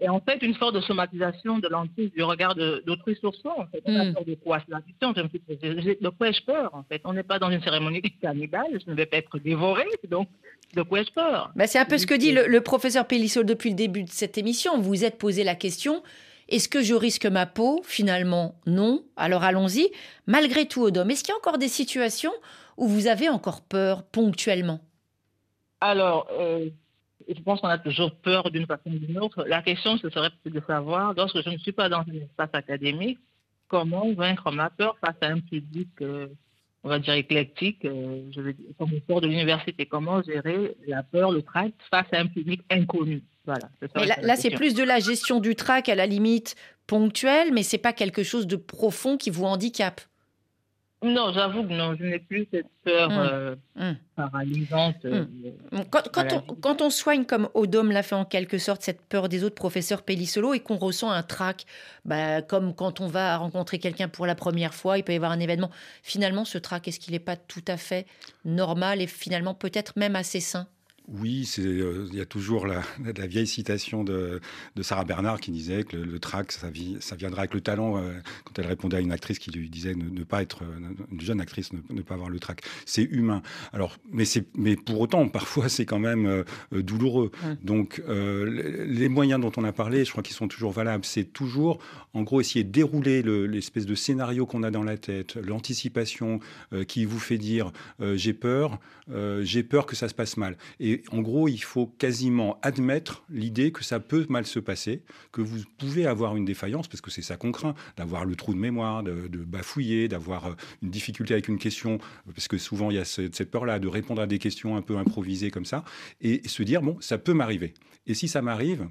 et en fait une sorte de somatisation de l'emprise du regard d'autrui sur soi. En fait. On a hmm. peur de quoi de quoi ai-je peur En fait, on n'est pas dans une cérémonie cannibale. Je ne vais pas être dévoré. Donc, de quoi ai-je peur? Bah, C'est un peu ce que dit le, professeur Pellissol depuis le début de cette émission. Vous vous êtes posé la question est-ce que je risque ma peau? Finalement, non. Alors allons-y. Malgré tout, Odom, est-ce qu'il y a encore des situations où vous avez encore peur ponctuellement? Alors, euh, je pense qu'on a toujours peur d'une façon ou d'une autre. La question, ce serait de savoir, lorsque je ne suis pas dans un espace académique, comment vaincre ma peur face à un public, euh, on va dire éclectique, euh, je veux dire, comme au de l'université, comment gérer la peur, le trac face à un public inconnu? Voilà. Mais là, là c'est plus de la gestion du trac à la limite ponctuelle, mais c'est pas quelque chose de profond qui vous handicape. Non, j'avoue que non, je n'ai plus cette peur hum. Euh, hum. paralysante. Hum. Euh, quand, on, soigne comme Odom l'a fait en quelque sorte, cette peur des autres professeurs Pellissolo et qu'on ressent un trac, bah, comme quand on va rencontrer quelqu'un pour la première fois, il peut y avoir un événement. Finalement, ce trac, est-ce qu'il n'est pas tout à fait normal et finalement peut-être même assez sain? Oui, euh, il y a toujours la, vieille citation de, Sarah Bernard qui disait que le, trac, ça, ça, viendra avec le talent, euh, quand elle répondait à une actrice qui lui disait ne, pas être, euh, une jeune actrice, ne, pas avoir le trac. C'est humain. Alors, mais, mais pour autant, parfois, c'est quand même douloureux. Donc, les moyens dont on a parlé, je crois qu'ils sont toujours valables. C'est toujours, en gros, essayer de dérouler l'espèce de scénario qu'on a dans la tête, l'anticipation qui vous fait dire j'ai peur, j'ai peur que ça se passe mal. Et et en gros, il faut quasiment admettre l'idée que ça peut mal se passer, que vous pouvez avoir une défaillance, parce que c'est ça qu'on craint, d'avoir le trou de mémoire, de, bafouiller, d'avoir euh, une difficulté avec une question, parce que souvent il y a cette, peur-là de répondre à des questions un peu improvisées comme ça, et se dire, bon, ça peut m'arriver. Et si ça m'arrive,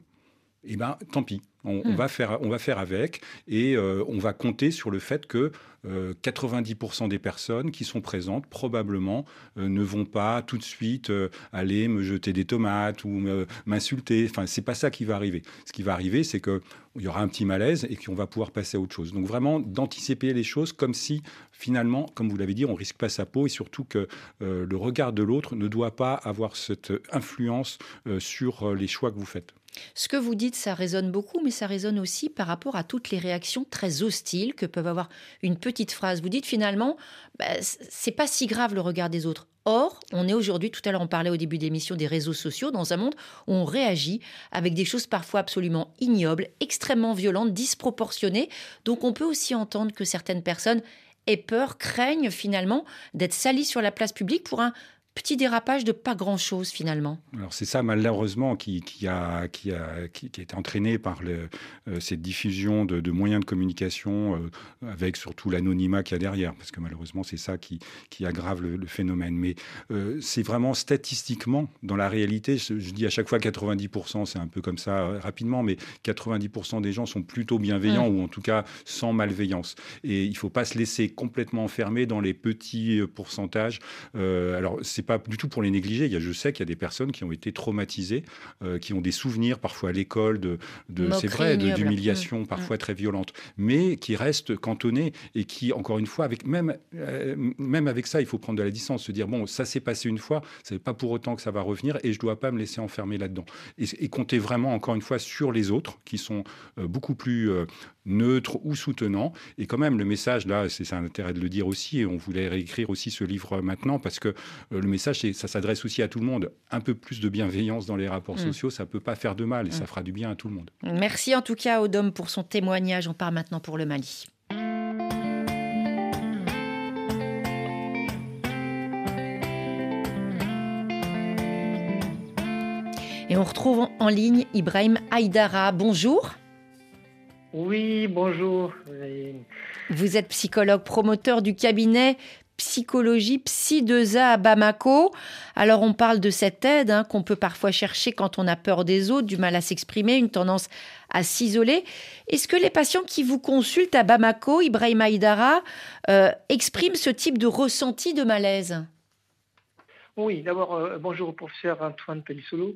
eh ben, tant pis. On, hmm. va faire, on va faire avec et euh, on va compter sur le fait que 90% euh, des personnes qui sont présentes probablement euh, ne vont pas tout de suite aller me jeter des tomates ou m'insulter. Enfin, c'est pas ça qui va arriver. Ce qui va arriver, c'est que il y aura un petit malaise et qu'on va pouvoir passer à autre chose. Donc vraiment d'anticiper les choses comme si finalement, comme vous l'avez dit, on risque pas sa peau et surtout que le regard de l'autre ne doit pas avoir cette influence sur les choix que vous faites. Ce que vous dites, ça résonne beaucoup, mais ça résonne aussi par rapport à toutes les réactions très hostiles que peuvent avoir une petite phrase. Vous dites finalement, bah, c'est pas si grave le regard des autres. Or, on est aujourd'hui, tout à l'heure on parlait au début de l'émission des réseaux sociaux, dans un monde où on réagit avec des choses parfois absolument ignobles, extrêmement violentes, disproportionnées. Donc on peut aussi entendre que certaines personnes aient peur, craignent finalement d'être salis sur la place publique pour un petit dérapage de pas grand-chose finalement. Alors c'est ça malheureusement qui, qui, a, qui, a, qui, a été entraîné par le, euh, cette diffusion de, de, moyens de communication euh, avec surtout l'anonymat qu'il y a derrière, parce que malheureusement c'est ça qui, qui aggrave le, le phénomène. Mais euh, c'est vraiment statistiquement, dans la réalité, je, je, dis à chaque fois 90%, c'est un peu comme ça rapidement, mais 90% des gens sont plutôt bienveillants mmh. ou en tout cas sans malveillance. Et il ne faut pas se laisser complètement enfermer dans les petits pourcentages. alors c'est pas du tout pour les négliger. Il y a, je sais qu'il y a des personnes qui ont été traumatisées, euh, qui ont des souvenirs parfois à l'école de, de c'est vrai, d'humiliation mmh. parfois mmh. très violente, mais qui restent cantonnées et qui, encore une fois, avec même euh, même avec ça, il faut prendre de la distance, se dire bon, ça s'est passé une fois, c'est pas pour autant que ça va revenir et je dois pas me laisser enfermer là-dedans. Et, et, compter vraiment encore une fois sur les autres qui sont euh, beaucoup plus neutres ou soutenants. Et quand même, le message là, c'est un intérêt de le dire aussi. Et on voulait réécrire aussi ce livre maintenant parce que euh, le message, ça s'adresse aussi à tout le monde. Un peu plus de bienveillance dans les rapports mmh. sociaux, ça peut pas faire de mal et mmh. ça fera du bien à tout le monde. Merci en tout cas Odom pour son témoignage. On part maintenant pour le Mali. Et on retrouve en ligne Ibrahim Haïdara. Bonjour. Oui, bonjour. Vous êtes psychologue, promoteur du cabinet psychologie Psy2A à Bamako. Alors on parle de cette aide hein, qu'on peut parfois chercher quand on a peur des autres, du mal à s'exprimer, une tendance à s'isoler. Est-ce que les patients qui vous consultent à Bamako, Ibrahim Haïdara, euh, expriment ce type de ressenti de malaise? Oui, d'abord, euh, bonjour au professeur Antoine Pellissolo.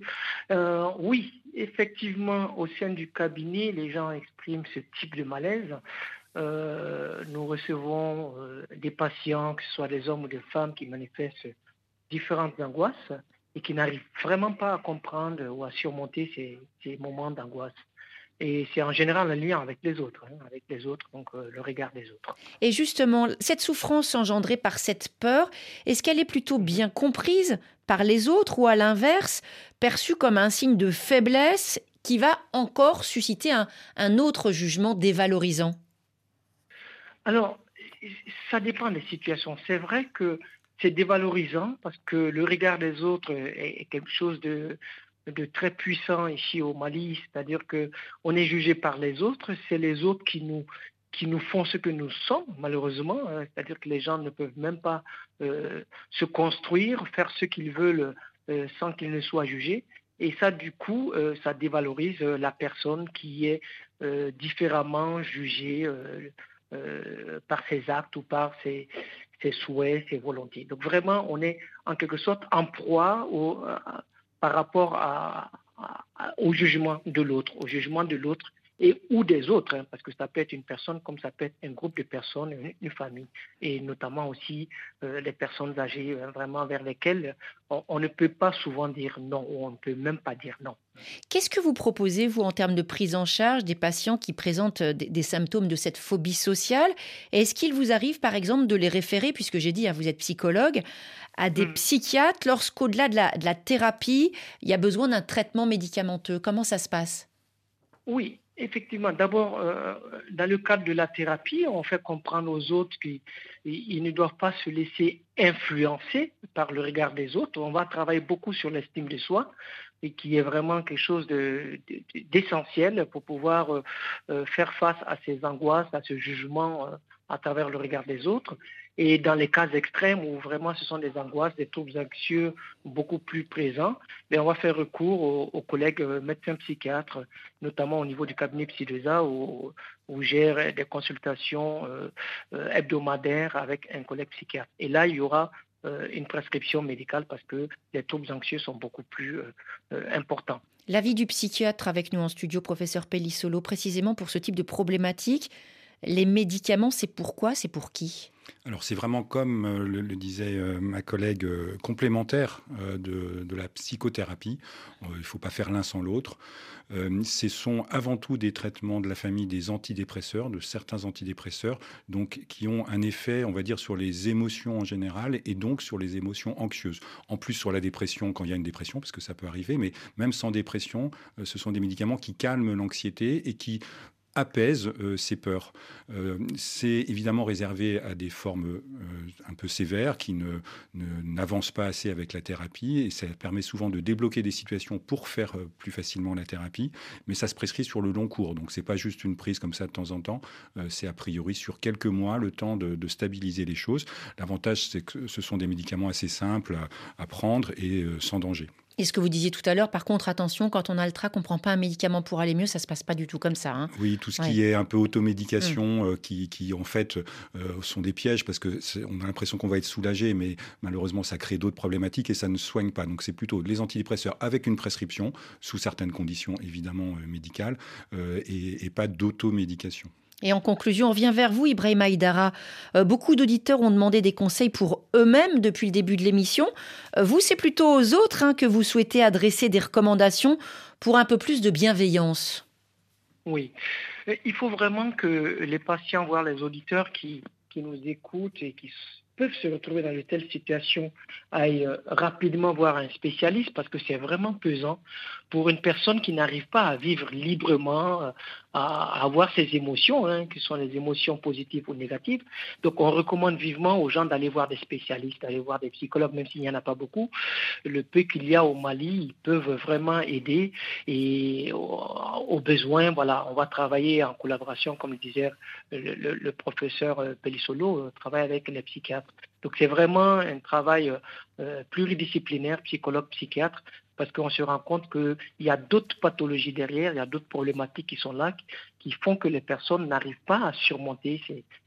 Euh, oui, effectivement, au sein du cabinet, les gens expriment ce type de malaise. Euh, nous recevons des patients, que ce soit des hommes ou des femmes, qui manifestent différentes angoisses et qui n'arrivent vraiment pas à comprendre ou à surmonter ces moments d'angoisse. Et c'est en général un lien avec les autres, hein, avec les autres, donc euh, le regard des autres. Et justement, cette souffrance engendrée par cette peur, est-ce qu'elle est plutôt bien comprise par les autres ou à l'inverse, perçue comme un signe de faiblesse qui va encore susciter un, un autre jugement dévalorisant? Alors, ça dépend des situations. C'est vrai que c'est dévalorisant parce que le regard des autres est quelque chose de, de très puissant ici au Mali, c'est-à-dire que on est jugé par les autres, c'est les autres qui nous qui nous font ce que nous sommes, malheureusement. Hein. C'est-à-dire que les gens ne peuvent même pas euh, se construire, faire ce qu'ils veulent euh, sans qu'ils ne soient jugés. Et ça, du coup, euh, ça dévalorise la personne qui est différemment jugée par ses actes ou par ses, ses, souhaits, ses volontés. Donc vraiment, on est en quelque sorte en proie au, par rapport au jugement de l'autre, au jugement de l'autre et ou des autres, hein, parce que ça peut être une personne comme ça peut être un groupe de personnes, une, une famille, et notamment aussi euh, les personnes âgées, hein, vraiment vers lesquelles on, on, ne peut pas souvent dire non, ou on ne peut même pas dire non. Qu'est-ce que vous proposez, vous, en termes de prise en charge des patients qui présentent euh, des, des symptômes de cette phobie sociale? Est-ce qu'il vous arrive, par exemple, de les référer, puisque j'ai dit, hein, vous êtes psychologue, à des mmh. psychiatres lorsqu'au-delà de la, de la thérapie, il y a besoin d'un traitement médicamenteux? Comment ça se passe? Oui, Effectivement, d'abord, euh, dans le cadre de la thérapie, on fait comprendre aux autres qu'ils ne doivent pas se laisser influencer par le regard des autres. On va travailler beaucoup sur l'estime de soi et qui est vraiment quelque chose d'essentiel de, de, pour pouvoir euh, faire face à ces angoisses, à ce jugement euh, à travers le regard des autres. Et dans les cas extrêmes où vraiment ce sont des angoisses, des troubles anxieux beaucoup plus présents, mais on va faire recours aux, collègues euh, médecins psychiatres, notamment au niveau du cabinet Psy2A, où, où gère des consultations euh, euh, hebdomadaires avec un collègue psychiatre. Et là, il y aura une prescription médicale parce que les troubles anxieux sont beaucoup plus importants. L'avis du psychiatre avec nous en studio, professeur Pellissolo, précisément pour ce type de problématique, les médicaments, c'est pourquoi C'est pour qui? Alors c'est vraiment comme euh, le, disait euh, ma collègue euh, complémentaire de, de, la psychothérapie. il ne faut pas faire l'un sans l'autre. ce sont avant tout des traitements de la famille des antidépresseurs, de certains antidépresseurs, donc qui ont un effet, on va dire, sur les émotions en général et donc sur les émotions anxieuses. En plus sur la dépression quand il y a une dépression, parce que ça peut arriver, mais même sans dépression, ce sont des médicaments qui calment l'anxiété et qui apaise ces peurs. c'est évidemment réservé à des formes un peu sévères qui ne, n'avancent pas assez avec la thérapie et ça permet souvent de débloquer des situations pour faire plus facilement la thérapie, mais ça se prescrit sur le long cours. Donc c'est pas juste une prise comme ça de temps en temps, c'est a priori sur quelques mois le temps de, stabiliser les choses. L'avantage c'est que ce sont des médicaments assez simples à prendre et sans danger. Et ce que vous disiez tout à l'heure, par contre, attention, quand on a le trac, on ne prend pas un médicament pour aller mieux, ça ne se passe pas du tout comme ça. Hein. Oui, tout ce qui est un peu automédication, mm. euh, qui, qui, en fait euh, sont des pièges parce que on a l'impression qu'on va être soulagé, mais malheureusement ça crée d'autres problématiques et ça ne soigne pas. Donc c'est plutôt les antidépresseurs avec une prescription, sous certaines conditions évidemment euh, médicales, et, et pas d'automédication. Et en conclusion, on vient vers vous, Ibrahim Aïdara. Euh, beaucoup d'auditeurs ont demandé des conseils pour eux-mêmes depuis le début de l'émission. Euh, vous, c'est plutôt aux autres hein, que vous souhaitez adresser des recommandations pour un peu plus de bienveillance. Oui. Il faut vraiment que les patients, voire les auditeurs qui, qui nous écoutent et qui peuvent se retrouver dans de telles situations aillent euh, rapidement voir un spécialiste parce que c'est vraiment pesant pour une personne qui n'arrive pas à vivre librement, euh, à avoir ses émotions, hein, qui sont les émotions positives ou négatives. Donc on recommande vivement aux gens d'aller voir des spécialistes, d'aller voir des psychologues, même s'il n'y en a pas beaucoup. Le peu qu'il y a au Mali, ils peuvent vraiment aider et au, besoin, voilà, on va travailler en collaboration, comme le disait le, professeur euh, Pellissolo, travaille avec les psychiatres. Donc c'est vraiment un travail pluridisciplinaire, psychologue, psychiatre, parce qu'on se rend compte qu'il y a d'autres pathologies derrière, il y a d'autres problématiques qui sont là, qui font que les personnes n'arrivent pas à surmonter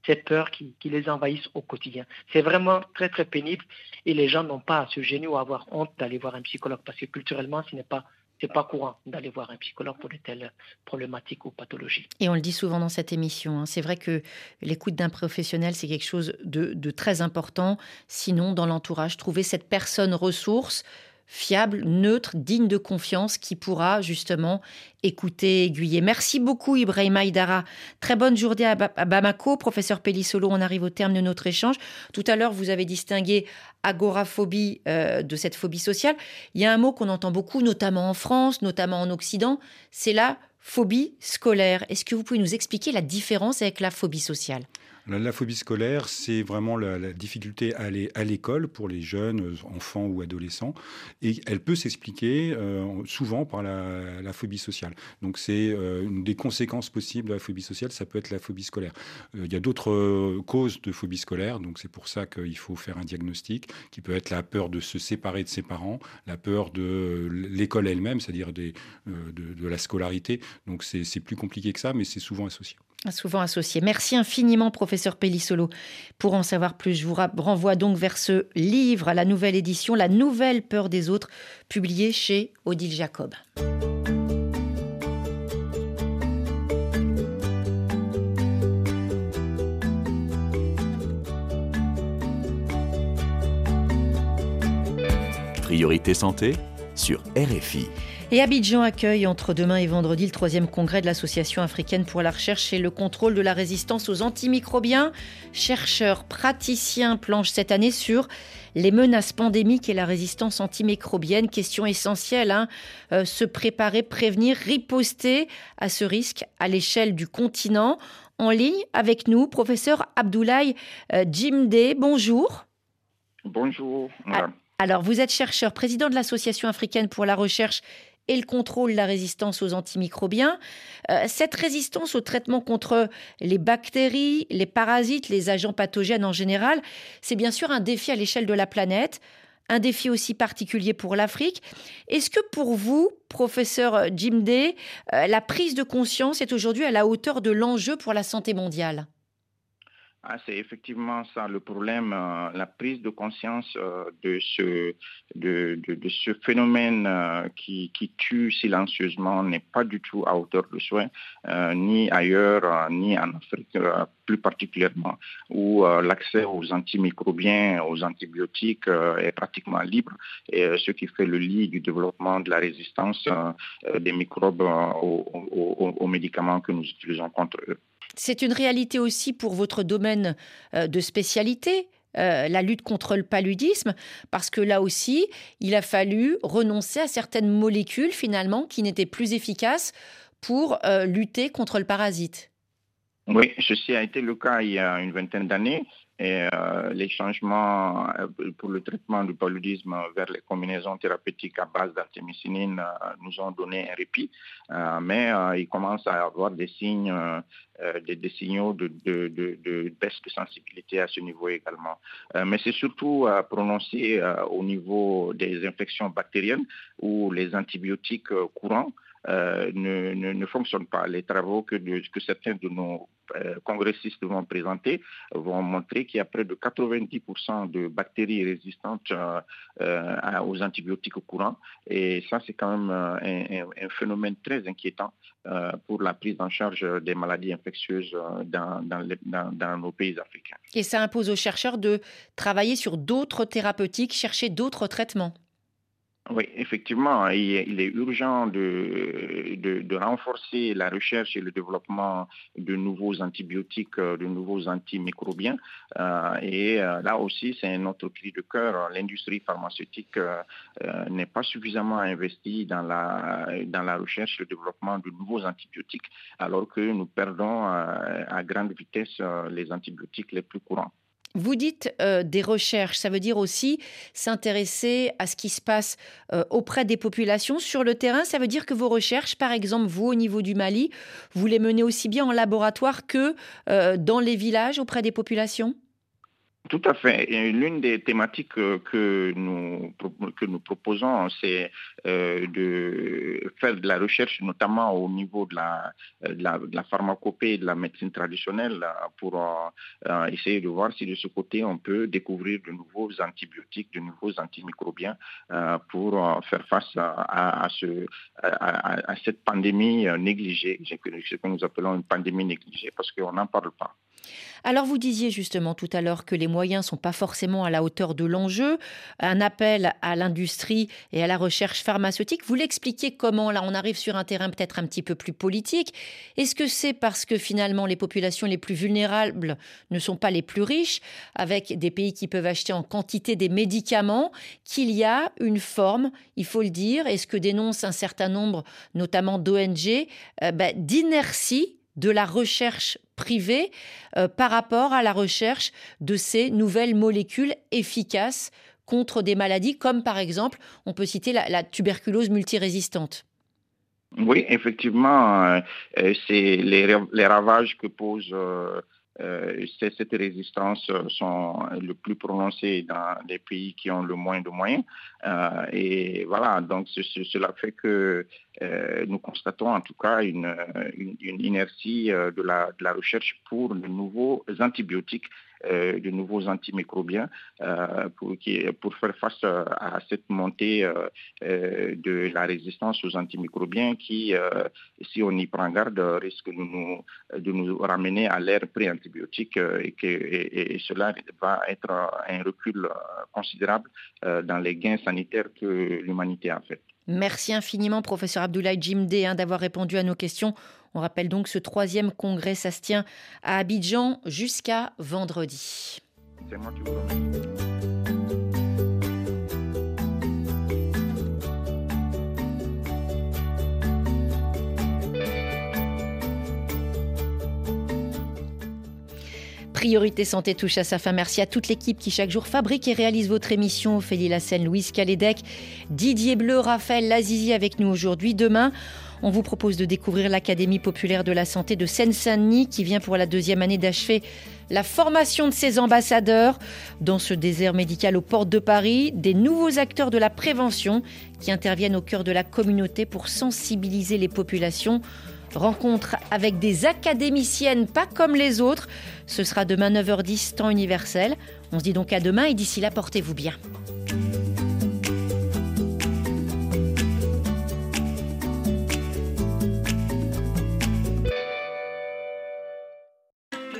ces, peurs qui, les envahissent au quotidien. C'est vraiment très très pénible et les gens n'ont pas à se gêner ou à avoir honte d'aller voir un psychologue parce que culturellement, ce n'est pas c'est pas courant d'aller voir un psychologue pour de telles problématiques ou pathologies. Et on le dit souvent dans cette émission, hein, c'est vrai que l'écoute d'un professionnel, c'est quelque chose de, très important. Sinon, dans l'entourage, trouver cette personne ressource fiable, neutre, digne de confiance, qui pourra justement écouter, aiguiller. Merci beaucoup Ibrahim Aïdara. Très bonne journée à, Bamako. Professeur Pellissolo, on arrive au terme de notre échange. Tout à l'heure, vous avez distingué agoraphobie euh, de cette phobie sociale. Il y a un mot qu'on entend beaucoup, notamment en France, notamment en Occident, c'est la phobie scolaire. Est-ce que vous pouvez nous expliquer la différence avec la phobie sociale? La, phobie scolaire, c'est vraiment la, difficulté à aller à l'école pour les jeunes, euh, enfants ou adolescents. Et elle peut s'expliquer euh, souvent par la, phobie sociale. Donc c'est euh, une des conséquences possibles de la phobie sociale, ça peut être la phobie scolaire. il y a d'autres causes de phobie scolaire, donc c'est pour ça qu'il faut faire un diagnostic qui peut être la peur de se séparer de ses parents, la peur de l'école elle-même, c'est-à-dire de, de la scolarité. Donc c'est plus compliqué que ça, mais c'est souvent associé. Souvent associé. Merci infiniment, professeur Pellissolo. Pour en savoir plus, je vous renvoie donc vers ce livre la nouvelle édition, La nouvelle peur des autres, publié chez Odile Jacob. Priorité santé sur RFI. Et Abidjan accueille entre demain et vendredi le troisième congrès de l'Association africaine pour la recherche et le contrôle de la résistance aux antimicrobiens. Chercheurs, praticiens planchent cette année sur les menaces pandémiques et la résistance antimicrobienne. Question essentielle, hein. euh, se préparer, prévenir, riposter à ce risque à l'échelle du continent. En ligne avec nous, professeur Abdoulaye euh, Jimde. Bonjour. Bonjour. Alors, vous êtes chercheur, président de l'Association africaine pour la recherche et le contrôle de la résistance aux antimicrobiens. Euh, cette résistance au traitement contre les bactéries, les parasites, les agents pathogènes en général, c'est bien sûr un défi à l'échelle de la planète, un défi aussi particulier pour l'Afrique. Est-ce que pour vous, professeur Jim Day, euh, la prise de conscience est aujourd'hui à la hauteur de l'enjeu pour la santé mondiale? Ah, c'est effectivement ça le problème, euh, la prise de conscience euh, de, ce, phénomène euh, qui, tue silencieusement n'est pas du tout à hauteur de soin, ni ailleurs, ni en Afrique plus particulièrement, où l'accès aux antimicrobiens, aux antibiotiques est pratiquement libre, ce qui fait le lit du développement de la résistance des microbes aux médicaments que nous utilisons contre eux. C'est une réalité aussi pour votre domaine euh, de spécialité, euh, la lutte contre le paludisme, parce que là aussi, il a fallu renoncer à certaines molécules finalement qui n'étaient plus efficaces pour lutter contre le parasite. Oui, ceci a été le cas il y a une vingtaine d'années. Et euh, les changements euh, pour le traitement du paludisme vers les combinaisons thérapeutiques à base d'artémisinine euh, nous ont donné un répit, mais il commence à avoir des signes, des, signaux de, de, baisse de sensibilité à ce niveau également. mais c'est surtout prononcé au niveau des infections bactériennes ou les antibiotiques courants euh, ne, ne, fonctionne pas. Les travaux que, certains de nos euh, congressistes vont présenter vont montrer qu'il y a près de 90% de bactéries résistantes euh, aux antibiotiques courants. Et ça, c'est quand même un, phénomène très inquiétant pour la prise en charge des maladies infectieuses dans, nos pays africains. Et ça impose aux chercheurs de travailler sur d'autres thérapeutiques, chercher d'autres traitements. Oui, effectivement, il est urgent de, renforcer la recherche et le développement de nouveaux antibiotiques, euh, de nouveaux antimicrobiens. Euh, et euh, là aussi, c'est un autre cri de cœur. L'industrie pharmaceutique n'est pas suffisamment investie dans la recherche et le développement de nouveaux antibiotiques, alors que nous perdons à grande vitesse les antibiotiques les plus courants. Vous dites euh, des recherches, ça veut dire aussi s'intéresser à ce qui se passe euh, auprès des populations sur le terrain. Ça veut dire que vos recherches, par exemple, vous au niveau du Mali, vous les menez aussi bien en laboratoire que euh, dans les villages auprès des populations? Tout à fait. L'une des thématiques que nous, que nous proposons, c'est euh, de faire de la recherche, notamment au niveau de la, de la, pharmacopée et de la médecine traditionnelle, pour euh, essayer de voir si de ce côté on peut découvrir de nouveaux antibiotiques, de nouveaux antimicrobiens euh, pour faire face à, ce, à, cette pandémie négligée, ce que nous appelons une pandémie négligée, parce qu'on n'en parle pas. Alors vous disiez justement tout à l'heure que les moyens ne sont pas forcément à la hauteur de l'enjeu, un appel à l'industrie et à la recherche pharmaceutique. Vous l'expliquez comment Là, on arrive sur un terrain peut-être un petit peu plus politique. Est-ce que c'est parce que finalement les populations les plus vulnérables ne sont pas les plus riches, avec des pays qui peuvent acheter en quantité des médicaments, qu'il y a une forme, il faut le dire, et ce que dénonce un certain nombre, notamment d'ONG, euh, ben, d'inertie de la recherche privée euh, par rapport à la recherche de ces nouvelles molécules efficaces contre des maladies comme par exemple, on peut citer la, tuberculose multirésistante. Oui, effectivement, euh, euh, c'est les, ravages que pose euh, cette résistance sont le plus prononcées dans les pays qui ont le moins de moyens. Euh, et voilà, donc cela fait que euh, nous constatons en tout cas une, une, inertie de la, de la, recherche pour de nouveaux antibiotiques euh, de nouveaux antimicrobiens euh, pour, faire face à cette montée euh, de la résistance aux antimicrobiens qui, si on y prend garde, risque de nous, ramener à l'ère pré-antibiotique et, cela va être un recul considérable dans les gains sanitaires que l'humanité a fait. Merci infiniment, professeur Abdoulaye Jimde, hein, d'avoir répondu à nos questions. On rappelle donc ce troisième congrès, ça se tient à Abidjan jusqu'à vendredi. C'est moi qui vous Priorité Santé touche à sa fin. Merci à toute l'équipe qui chaque jour fabrique et réalise votre émission. Ophélie Lassène, Louise Calédec, Didier Bleu, Raphaël Lazizi avec nous aujourd'hui. Demain, on vous propose de découvrir l'Académie populaire de la santé de Seine-Saint-Denis qui vient pour la deuxième année d'achever la formation de ses ambassadeurs dans ce désert médical aux portes de Paris, des nouveaux acteurs de la prévention qui interviennent au cœur de la communauté pour sensibiliser les populations. Rencontre avec des académiciennes pas comme les autres. Ce sera demain 9h10 temps universel. On se dit donc à demain et d'ici là portez-vous bien.